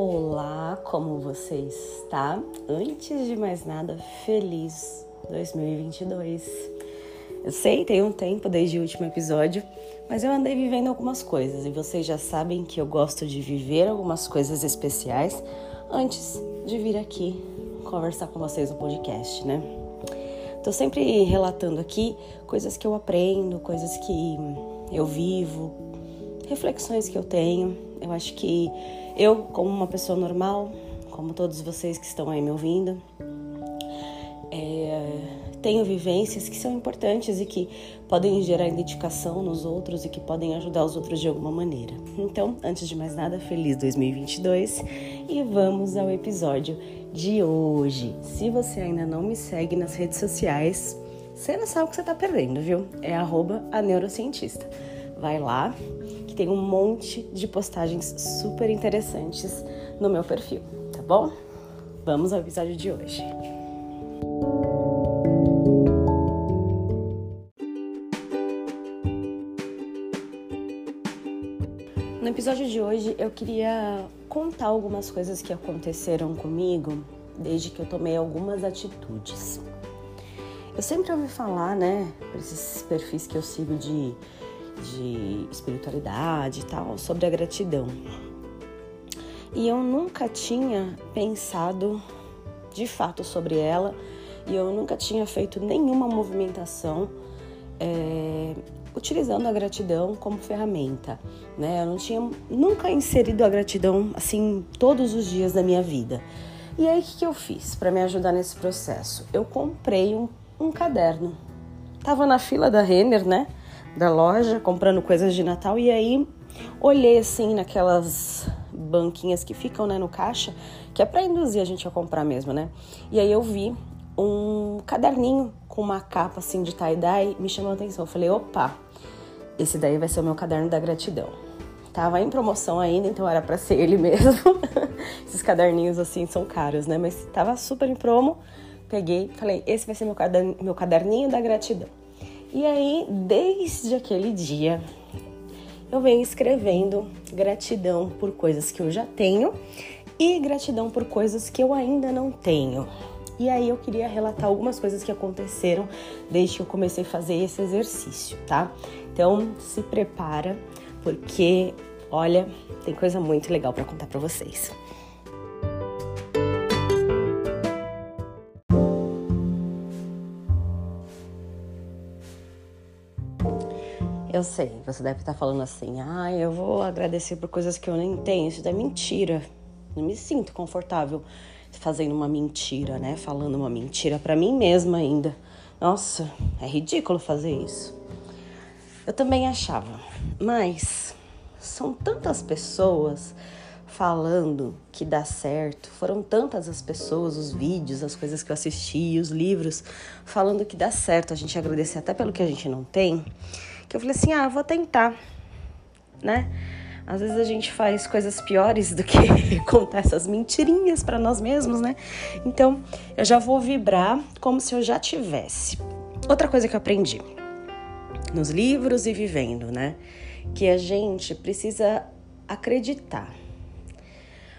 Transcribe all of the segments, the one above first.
Olá, como você está? Antes de mais nada, feliz 2022. Eu sei, tem um tempo desde o último episódio, mas eu andei vivendo algumas coisas e vocês já sabem que eu gosto de viver algumas coisas especiais antes de vir aqui conversar com vocês no podcast, né? Tô sempre relatando aqui coisas que eu aprendo, coisas que eu vivo, reflexões que eu tenho. Eu acho que eu, como uma pessoa normal, como todos vocês que estão aí me ouvindo, é, tenho vivências que são importantes e que podem gerar identificação nos outros e que podem ajudar os outros de alguma maneira. Então, antes de mais nada, feliz 2022 e vamos ao episódio de hoje. Se você ainda não me segue nas redes sociais, você não sabe o que você está perdendo, viu? É arroba a neurocientista. Vai lá, tem um monte de postagens super interessantes no meu perfil, tá bom? Vamos ao episódio de hoje. No episódio de hoje eu queria contar algumas coisas que aconteceram comigo desde que eu tomei algumas atitudes. Eu sempre ouvi falar, né, por esses perfis que eu sigo de de espiritualidade e tal, sobre a gratidão. E eu nunca tinha pensado de fato sobre ela e eu nunca tinha feito nenhuma movimentação é, utilizando a gratidão como ferramenta, né? Eu não tinha nunca inserido a gratidão assim todos os dias da minha vida. E aí o que, eu fiz para me ajudar nesse processo? Eu comprei um, um caderno. Tava na fila da Renner, né? Da loja comprando coisas de Natal e aí olhei assim naquelas banquinhas que ficam né, no caixa, que é para induzir a gente a comprar mesmo, né? E aí eu vi um caderninho com uma capa assim de tie-dye, me chamou a atenção. Eu falei, opa, esse daí vai ser o meu caderno da gratidão. Tava em promoção ainda, então era para ser ele mesmo. Esses caderninhos assim são caros, né? Mas tava super em promo. Peguei, falei, esse vai ser meu caderninho, meu caderninho da gratidão. E aí, desde aquele dia, eu venho escrevendo gratidão por coisas que eu já tenho e gratidão por coisas que eu ainda não tenho. E aí eu queria relatar algumas coisas que aconteceram desde que eu comecei a fazer esse exercício, tá? Então, se prepara, porque olha, tem coisa muito legal para contar para vocês. Eu sei, você deve estar falando assim, ah, eu vou agradecer por coisas que eu nem tenho. Isso é mentira. Não me sinto confortável fazendo uma mentira, né? Falando uma mentira para mim mesma ainda. Nossa, é ridículo fazer isso. Eu também achava, mas são tantas pessoas falando que dá certo. Foram tantas as pessoas, os vídeos, as coisas que eu assisti, os livros falando que dá certo. A gente agradecer até pelo que a gente não tem que eu falei assim: ah, vou tentar, né? Às vezes a gente faz coisas piores do que contar essas mentirinhas para nós mesmos, né? Então eu já vou vibrar como se eu já tivesse. Outra coisa que eu aprendi nos livros e vivendo, né? Que a gente precisa acreditar.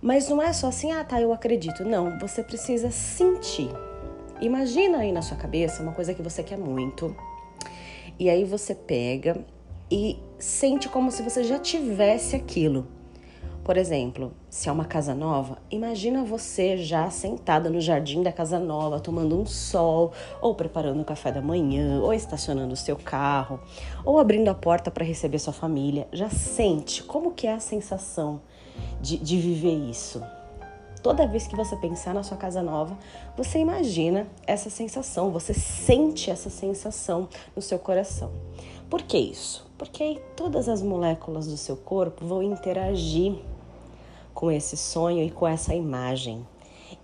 Mas não é só assim, ah, tá, eu acredito. Não, você precisa sentir. Imagina aí na sua cabeça uma coisa que você quer muito e aí você pega e sente como se você já tivesse aquilo. Por exemplo, se é uma casa nova, imagina você já sentada no jardim da casa nova, tomando um sol, ou preparando o café da manhã, ou estacionando o seu carro, ou abrindo a porta para receber sua família. Já sente como que é a sensação de, de viver isso. Toda vez que você pensar na sua casa nova, você imagina essa sensação, você sente essa sensação no seu coração. Por que isso? Porque aí todas as moléculas do seu corpo vão interagir com esse sonho e com essa imagem.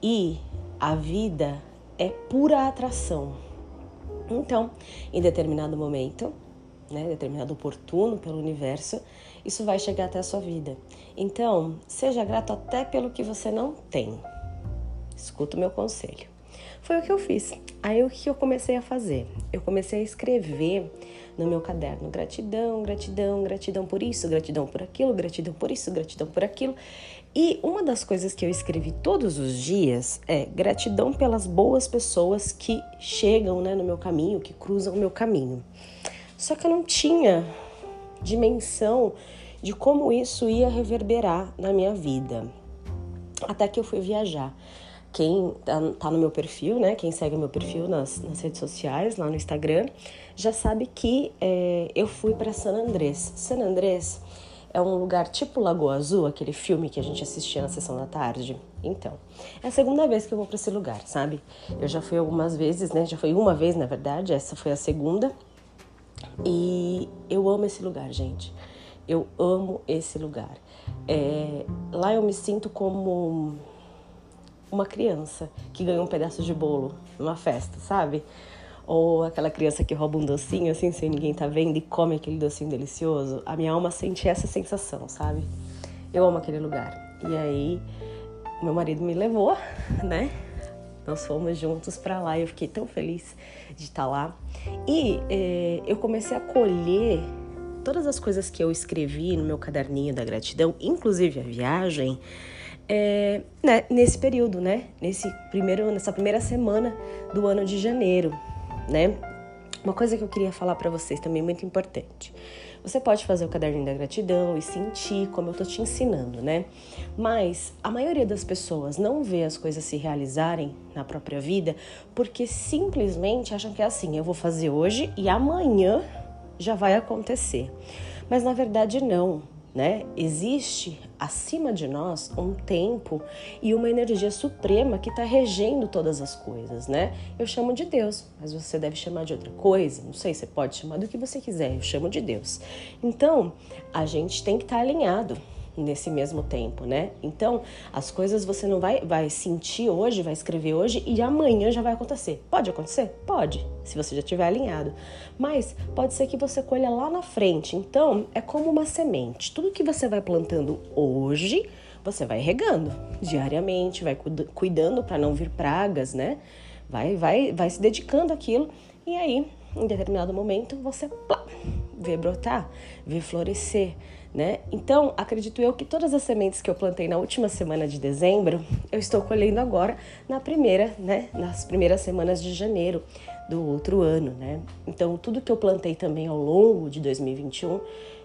E a vida é pura atração. Então, em determinado momento, né, determinado oportuno pelo universo, isso vai chegar até a sua vida. Então, seja grato até pelo que você não tem. Escuta o meu conselho. Foi o que eu fiz. Aí o que eu comecei a fazer? Eu comecei a escrever no meu caderno. Gratidão, gratidão, gratidão por isso, gratidão por aquilo, gratidão por isso, gratidão por aquilo. E uma das coisas que eu escrevi todos os dias é gratidão pelas boas pessoas que chegam né, no meu caminho, que cruzam o meu caminho. Só que eu não tinha dimensão de como isso ia reverberar na minha vida. Até que eu fui viajar. Quem tá, tá no meu perfil, né? Quem segue meu perfil nas, nas redes sociais, lá no Instagram, já sabe que é, eu fui para San Andrés. San Andrés é um lugar tipo Lagoa Azul, aquele filme que a gente assistia na sessão da tarde. Então, é a segunda vez que eu vou para esse lugar, sabe? Eu já fui algumas vezes, né? Já fui uma vez, na verdade, essa foi a segunda. E eu amo esse lugar, gente. Eu amo esse lugar. É, lá eu me sinto como uma criança que ganha um pedaço de bolo numa festa, sabe? Ou aquela criança que rouba um docinho assim sem ninguém tá vendo e come aquele docinho delicioso. A minha alma sente essa sensação, sabe? Eu amo aquele lugar. E aí, meu marido me levou, né? Nós fomos juntos para lá eu fiquei tão feliz de estar tá lá. E eh, eu comecei a colher todas as coisas que eu escrevi no meu caderninho da gratidão, inclusive a viagem, é, né, nesse período, né? Nesse primeiro, nessa primeira semana do ano de janeiro né? Uma coisa que eu queria falar para vocês também muito importante. Você pode fazer o caderninho da gratidão e sentir como eu tô te ensinando, né? Mas a maioria das pessoas não vê as coisas se realizarem na própria vida porque simplesmente acham que é assim, eu vou fazer hoje e amanhã já vai acontecer. Mas na verdade não né? Existe acima de nós um tempo e uma energia suprema que está regendo todas as coisas, né? Eu chamo de Deus, mas você deve chamar de outra coisa. Não sei, você pode chamar do que você quiser. Eu chamo de Deus. Então, a gente tem que estar tá alinhado nesse mesmo tempo, né? Então, as coisas você não vai, vai sentir hoje, vai escrever hoje e amanhã já vai acontecer. Pode acontecer? Pode, se você já estiver alinhado. Mas pode ser que você colha lá na frente. Então, é como uma semente. Tudo que você vai plantando hoje, você vai regando diariamente, vai cuidando para não vir pragas, né? Vai, vai, vai se dedicando àquilo e aí, em determinado momento, você plá, vê brotar, vê florescer né? Então, acredito eu que todas as sementes que eu plantei na última semana de dezembro, eu estou colhendo agora na primeira, né? Nas primeiras semanas de janeiro do outro ano, né? Então, tudo que eu plantei também ao longo de 2021,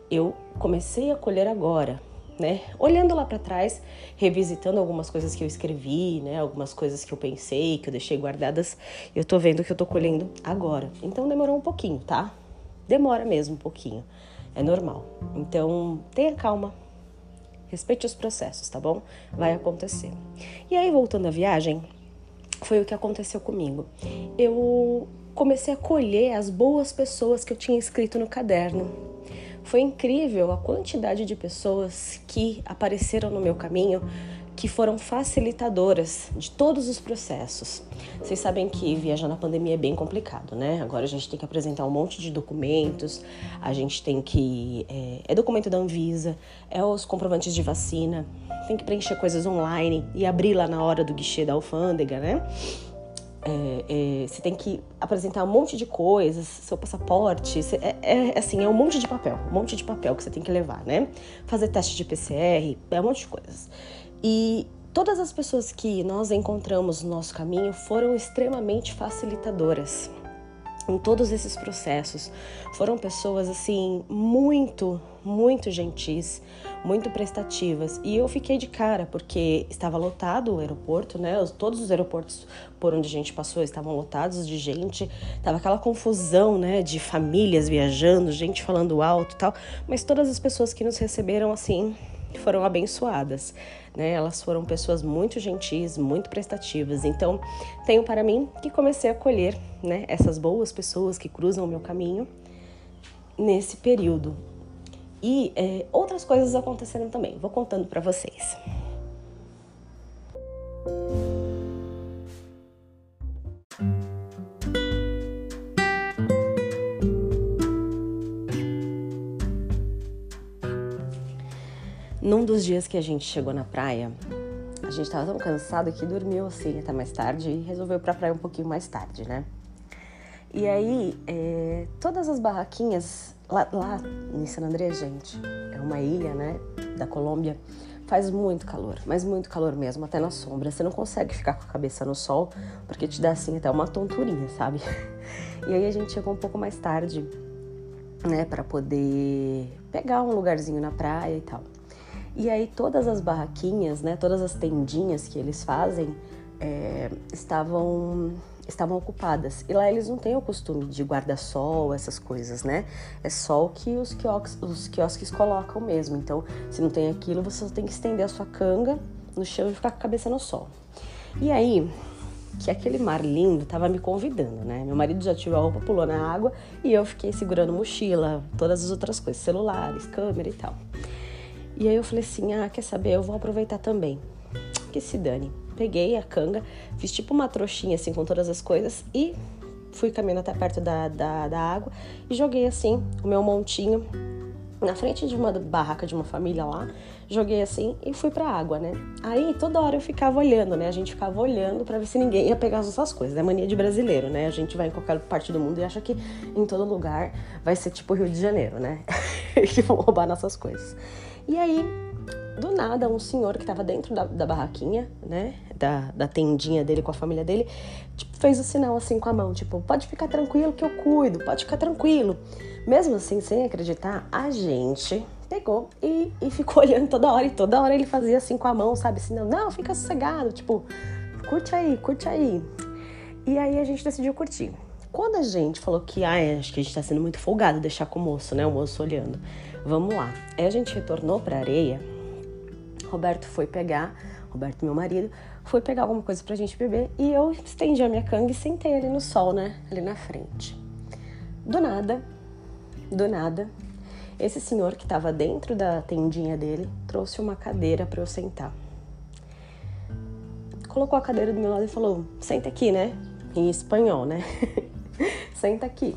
eu comecei a colher agora, né? Olhando lá para trás, revisitando algumas coisas que eu escrevi, né? Algumas coisas que eu pensei, que eu deixei guardadas, eu tô vendo que eu tô colhendo agora. Então demorou um pouquinho, tá? Demora mesmo um pouquinho é normal. Então, tenha calma, respeite os processos, tá bom? Vai acontecer. E aí, voltando à viagem, foi o que aconteceu comigo. Eu comecei a colher as boas pessoas que eu tinha escrito no caderno. Foi incrível a quantidade de pessoas que apareceram no meu caminho que foram facilitadoras de todos os processos. Vocês sabem que viajar na pandemia é bem complicado, né? Agora a gente tem que apresentar um monte de documentos, a gente tem que. É, é documento da Anvisa, é os comprovantes de vacina, tem que preencher coisas online e abrir lá na hora do guichê da alfândega, né? É, é, você tem que apresentar um monte de coisas, seu passaporte, você, é, é, assim, é um monte de papel, um monte de papel que você tem que levar, né? Fazer teste de PCR, é um monte de coisas. E todas as pessoas que nós encontramos no nosso caminho foram extremamente facilitadoras em todos esses processos. Foram pessoas assim muito, muito gentis, muito prestativas. E eu fiquei de cara porque estava lotado o aeroporto, né? Todos os aeroportos por onde a gente passou estavam lotados de gente. Tava aquela confusão, né, de famílias viajando, gente falando alto, tal, mas todas as pessoas que nos receberam assim foram abençoadas. Né? Elas foram pessoas muito gentis, muito prestativas. Então, tenho para mim que comecei a colher né, essas boas pessoas que cruzam o meu caminho nesse período. E é, outras coisas aconteceram também. Vou contando para vocês. Num dos dias que a gente chegou na praia, a gente tava tão cansado que dormiu assim até mais tarde e resolveu ir pra praia um pouquinho mais tarde, né? E aí, é, todas as barraquinhas lá, lá em San Andrés, gente, é uma ilha, né, da Colômbia, faz muito calor, mas muito calor mesmo, até na sombra. Você não consegue ficar com a cabeça no sol, porque te dá assim até uma tonturinha, sabe? E aí a gente chegou um pouco mais tarde, né, para poder pegar um lugarzinho na praia e tal. E aí todas as barraquinhas, né, todas as tendinhas que eles fazem é, estavam estavam ocupadas. E lá eles não têm o costume de guarda-sol, essas coisas, né? É só o que os quiosques, os quiosques colocam mesmo. Então, se não tem aquilo, você tem que estender a sua canga no chão e ficar com a cabeça no sol. E aí, que aquele mar lindo tava me convidando, né? Meu marido já tirou a roupa, pulou na água e eu fiquei segurando mochila, todas as outras coisas, celulares, câmera e tal. E aí eu falei assim: ah, quer saber? Eu vou aproveitar também. Que se dane peguei a canga, fiz tipo uma trouxinha assim com todas as coisas e fui caminhando até perto da, da, da água e joguei assim o meu montinho na frente de uma barraca de uma família lá, joguei assim e fui pra água, né? Aí toda hora eu ficava olhando, né? A gente ficava olhando para ver se ninguém ia pegar as nossas coisas. É mania de brasileiro, né? A gente vai em qualquer parte do mundo e acha que em todo lugar vai ser tipo Rio de Janeiro, né? que vão roubar nossas coisas. E aí do nada, um senhor que estava dentro da, da, barraquinha, né, da, da tendinha dele com a família dele, tipo, fez o sinal assim com a mão, tipo, pode ficar tranquilo que eu cuido, pode ficar tranquilo. Mesmo assim, sem acreditar, a gente pegou e, e ficou olhando toda hora, e toda hora ele fazia assim com a mão, sabe, assim, não, não, fica sossegado, tipo, curte aí, curte aí. E aí a gente decidiu curtir. Quando a gente falou que, ah, acho que a gente tá sendo muito folgado deixar com o moço, né, o moço olhando, vamos lá. Aí a gente retornou pra areia, Roberto foi pegar, Roberto, meu marido, foi pegar alguma coisa pra gente beber e eu estendi a minha canga e sentei ali no sol, né? Ali na frente. Do nada, do nada, esse senhor que estava dentro da tendinha dele trouxe uma cadeira para eu sentar. Colocou a cadeira do meu lado e falou: Senta aqui, né? Em espanhol, né? Senta aqui.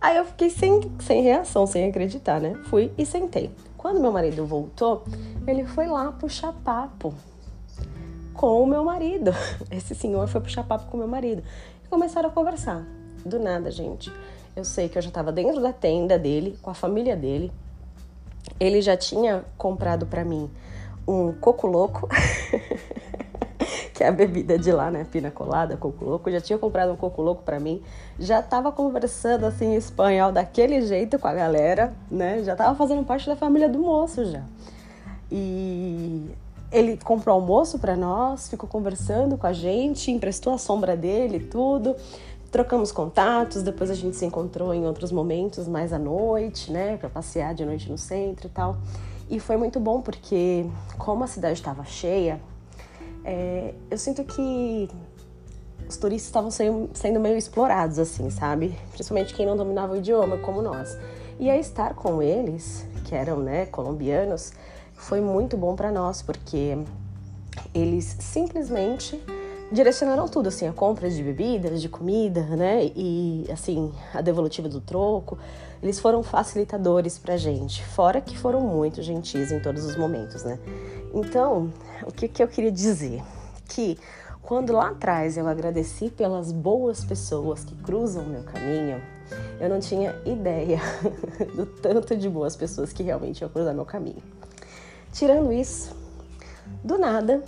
Aí eu fiquei sem, sem reação, sem acreditar, né? Fui e sentei. Quando meu marido voltou, ele foi lá puxar papo com o meu marido. Esse senhor foi puxar papo com o meu marido. E começaram a conversar. Do nada, gente. Eu sei que eu já estava dentro da tenda dele, com a família dele. Ele já tinha comprado para mim um coco louco. que é a bebida de lá, né? Pina colada, coco louco. Já tinha comprado um coco louco para mim. Já tava conversando assim em espanhol daquele jeito com a galera, né? Já tava fazendo parte da família do moço já. E ele comprou almoço para nós, ficou conversando com a gente, emprestou a sombra dele, tudo. Trocamos contatos, depois a gente se encontrou em outros momentos, mais à noite, né, para passear de noite no centro e tal. E foi muito bom porque, como a cidade estava cheia, é, eu sinto que os turistas estavam sendo meio explorados, assim, sabe? Principalmente quem não dominava o idioma, como nós. E aí estar com eles, que eram, né, colombianos, foi muito bom para nós, porque eles simplesmente direcionaram tudo, assim, a compra de bebidas, de comida, né, e, assim, a devolutiva do troco. Eles foram facilitadores pra gente, fora que foram muito gentis em todos os momentos, né. Então, o que, que eu queria dizer? Que quando lá atrás eu agradeci pelas boas pessoas que cruzam o meu caminho, eu não tinha ideia do tanto de boas pessoas que realmente iam cruzar meu caminho. Tirando isso, do nada,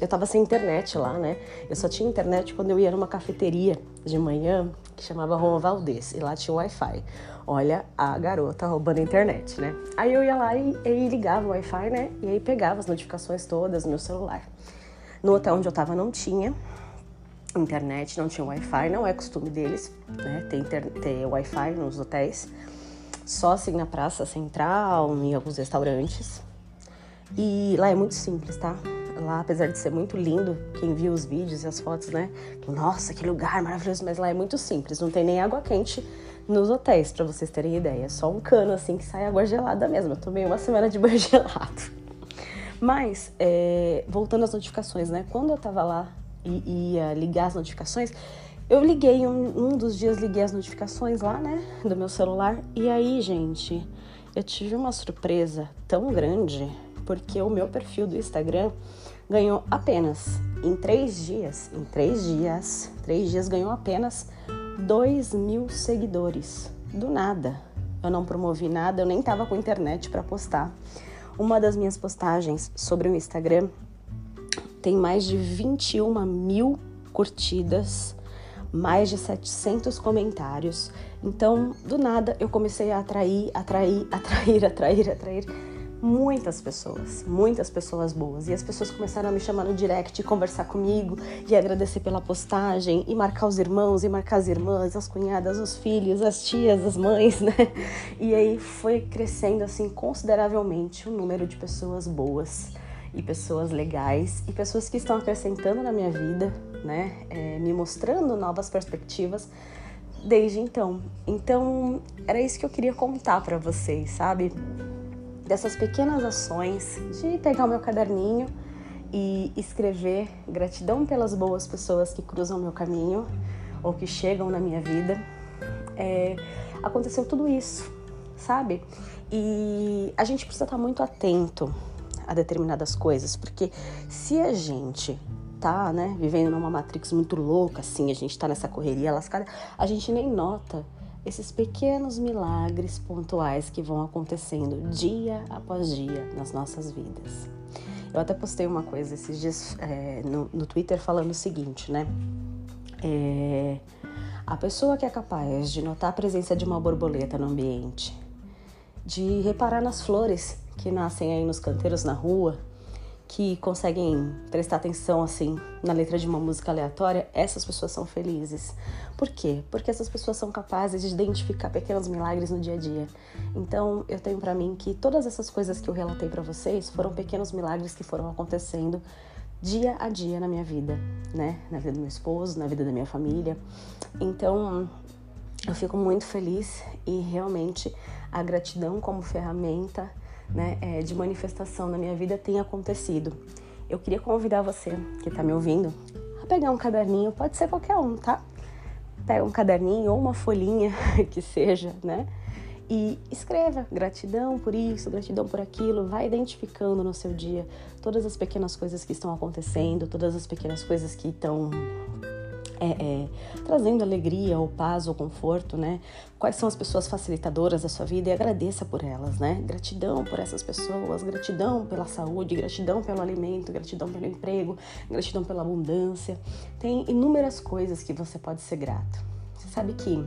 eu tava sem internet lá, né? Eu só tinha internet quando eu ia numa cafeteria de manhã que chamava Roma Valdez e lá tinha Wi-Fi. Olha a garota roubando a internet, né? Aí eu ia lá e, e ligava o Wi-Fi, né? E aí pegava as notificações todas no meu celular. No hotel onde eu tava não tinha internet, não tinha Wi-Fi, não é costume deles, né? Ter, ter Wi-Fi nos hotéis. Só assim na praça central, em alguns restaurantes. E lá é muito simples, tá? Lá, apesar de ser muito lindo, quem viu os vídeos e as fotos, né? Nossa, que lugar maravilhoso, mas lá é muito simples, não tem nem água quente nos hotéis, para vocês terem ideia. É só um cano assim que sai água gelada mesmo. Eu tomei uma semana de banho gelado. Mas, é, voltando às notificações, né? Quando eu tava lá e ia ligar as notificações, eu liguei, um, um dos dias liguei as notificações lá, né? Do meu celular. E aí, gente, eu tive uma surpresa tão grande porque o meu perfil do Instagram ganhou apenas em três dias, em três dias, três dias ganhou apenas 2 mil seguidores. Do nada. Eu não promovi nada, eu nem tava com internet para postar. Uma das minhas postagens sobre o Instagram tem mais de 21 mil curtidas, mais de 700 comentários. Então, do nada, eu comecei a atrair, atrair, atrair, atrair, atrair muitas pessoas, muitas pessoas boas. E as pessoas começaram a me chamar no direct, conversar comigo e agradecer pela postagem e marcar os irmãos e marcar as irmãs, as cunhadas, os filhos, as tias, as mães, né? E aí foi crescendo assim consideravelmente o número de pessoas boas e pessoas legais e pessoas que estão acrescentando na minha vida, né? É, me mostrando novas perspectivas desde então. Então, era isso que eu queria contar para vocês, sabe? Dessas pequenas ações de pegar o meu caderninho e escrever gratidão pelas boas pessoas que cruzam meu caminho ou que chegam na minha vida. É, aconteceu tudo isso, sabe? E a gente precisa estar muito atento a determinadas coisas, porque se a gente tá, né, vivendo numa matrix muito louca, assim, a gente tá nessa correria lascada, a gente nem nota esses pequenos milagres pontuais que vão acontecendo dia após dia nas nossas vidas. Eu até postei uma coisa esses dias é, no, no, Twitter falando o seguinte, né? É, a pessoa que é capaz de notar a presença de uma borboleta no ambiente, de reparar nas flores que nascem aí nos canteiros na rua, que conseguem prestar atenção assim na letra de uma música aleatória, essas pessoas são felizes. Por quê? Porque essas pessoas são capazes de identificar pequenos milagres no dia a dia. Então, eu tenho para mim que todas essas coisas que eu relatei para vocês foram pequenos milagres que foram acontecendo dia a dia na minha vida, né? Na vida do meu esposo, na vida da minha família. Então, eu fico muito feliz e realmente a gratidão como ferramenta né, é, de manifestação na minha vida tem acontecido. Eu queria convidar você que está me ouvindo a pegar um caderninho, pode ser qualquer um, tá? Pega um caderninho ou uma folhinha que seja, né? E escreva gratidão por isso, gratidão por aquilo, vai identificando no seu dia todas as pequenas coisas que estão acontecendo, todas as pequenas coisas que estão é, é, trazendo alegria ou paz ou conforto, né? Quais são as pessoas facilitadoras da sua vida e agradeça por elas, né? Gratidão por essas pessoas, gratidão pela saúde, gratidão pelo alimento, gratidão pelo emprego, gratidão pela abundância. Tem inúmeras coisas que você pode ser grato. Você sabe que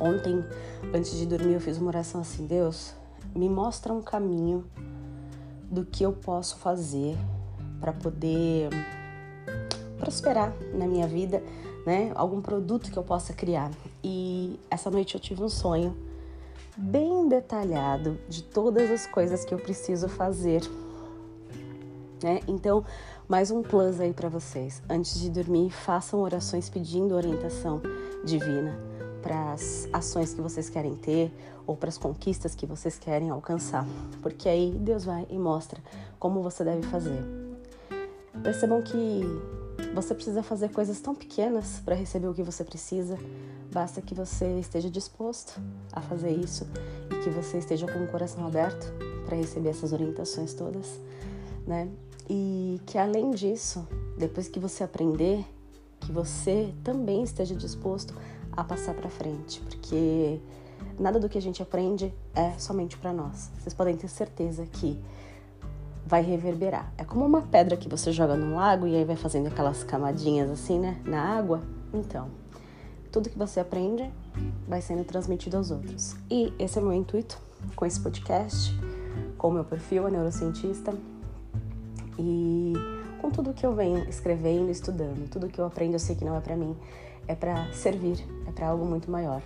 ontem, antes de dormir, eu fiz uma oração assim: Deus, me mostra um caminho do que eu posso fazer para poder prosperar na minha vida, né? Algum produto que eu possa criar. E essa noite eu tive um sonho bem detalhado de todas as coisas que eu preciso fazer. Né? Então, mais um plus aí para vocês. Antes de dormir, façam orações pedindo orientação divina para as ações que vocês querem ter ou para as conquistas que vocês querem alcançar, porque aí Deus vai e mostra como você deve fazer. Percebam que você precisa fazer coisas tão pequenas para receber o que você precisa. Basta que você esteja disposto a fazer isso e que você esteja com o coração aberto para receber essas orientações todas, né? E que além disso, depois que você aprender, que você também esteja disposto a passar para frente, porque nada do que a gente aprende é somente para nós. Vocês podem ter certeza que vai reverberar. É como uma pedra que você joga no lago e aí vai fazendo aquelas camadinhas assim, né, na água. Então, tudo que você aprende vai sendo transmitido aos outros. E esse é o meu intuito com esse podcast, com o meu perfil, a neurocientista, e com tudo que eu venho escrevendo, estudando, tudo que eu aprendo, eu sei que não é para mim, é para servir, é para algo muito maior.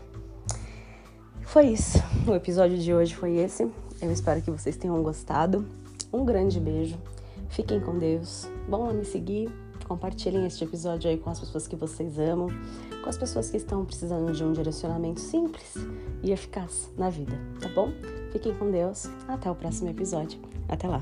Foi isso. O episódio de hoje foi esse. Eu espero que vocês tenham gostado. Um grande beijo. Fiquem com Deus. Vão lá me seguir. Compartilhem este episódio aí com as pessoas que vocês amam, com as pessoas que estão precisando de um direcionamento simples e eficaz na vida, tá bom? Fiquem com Deus. Até o próximo episódio. Até lá.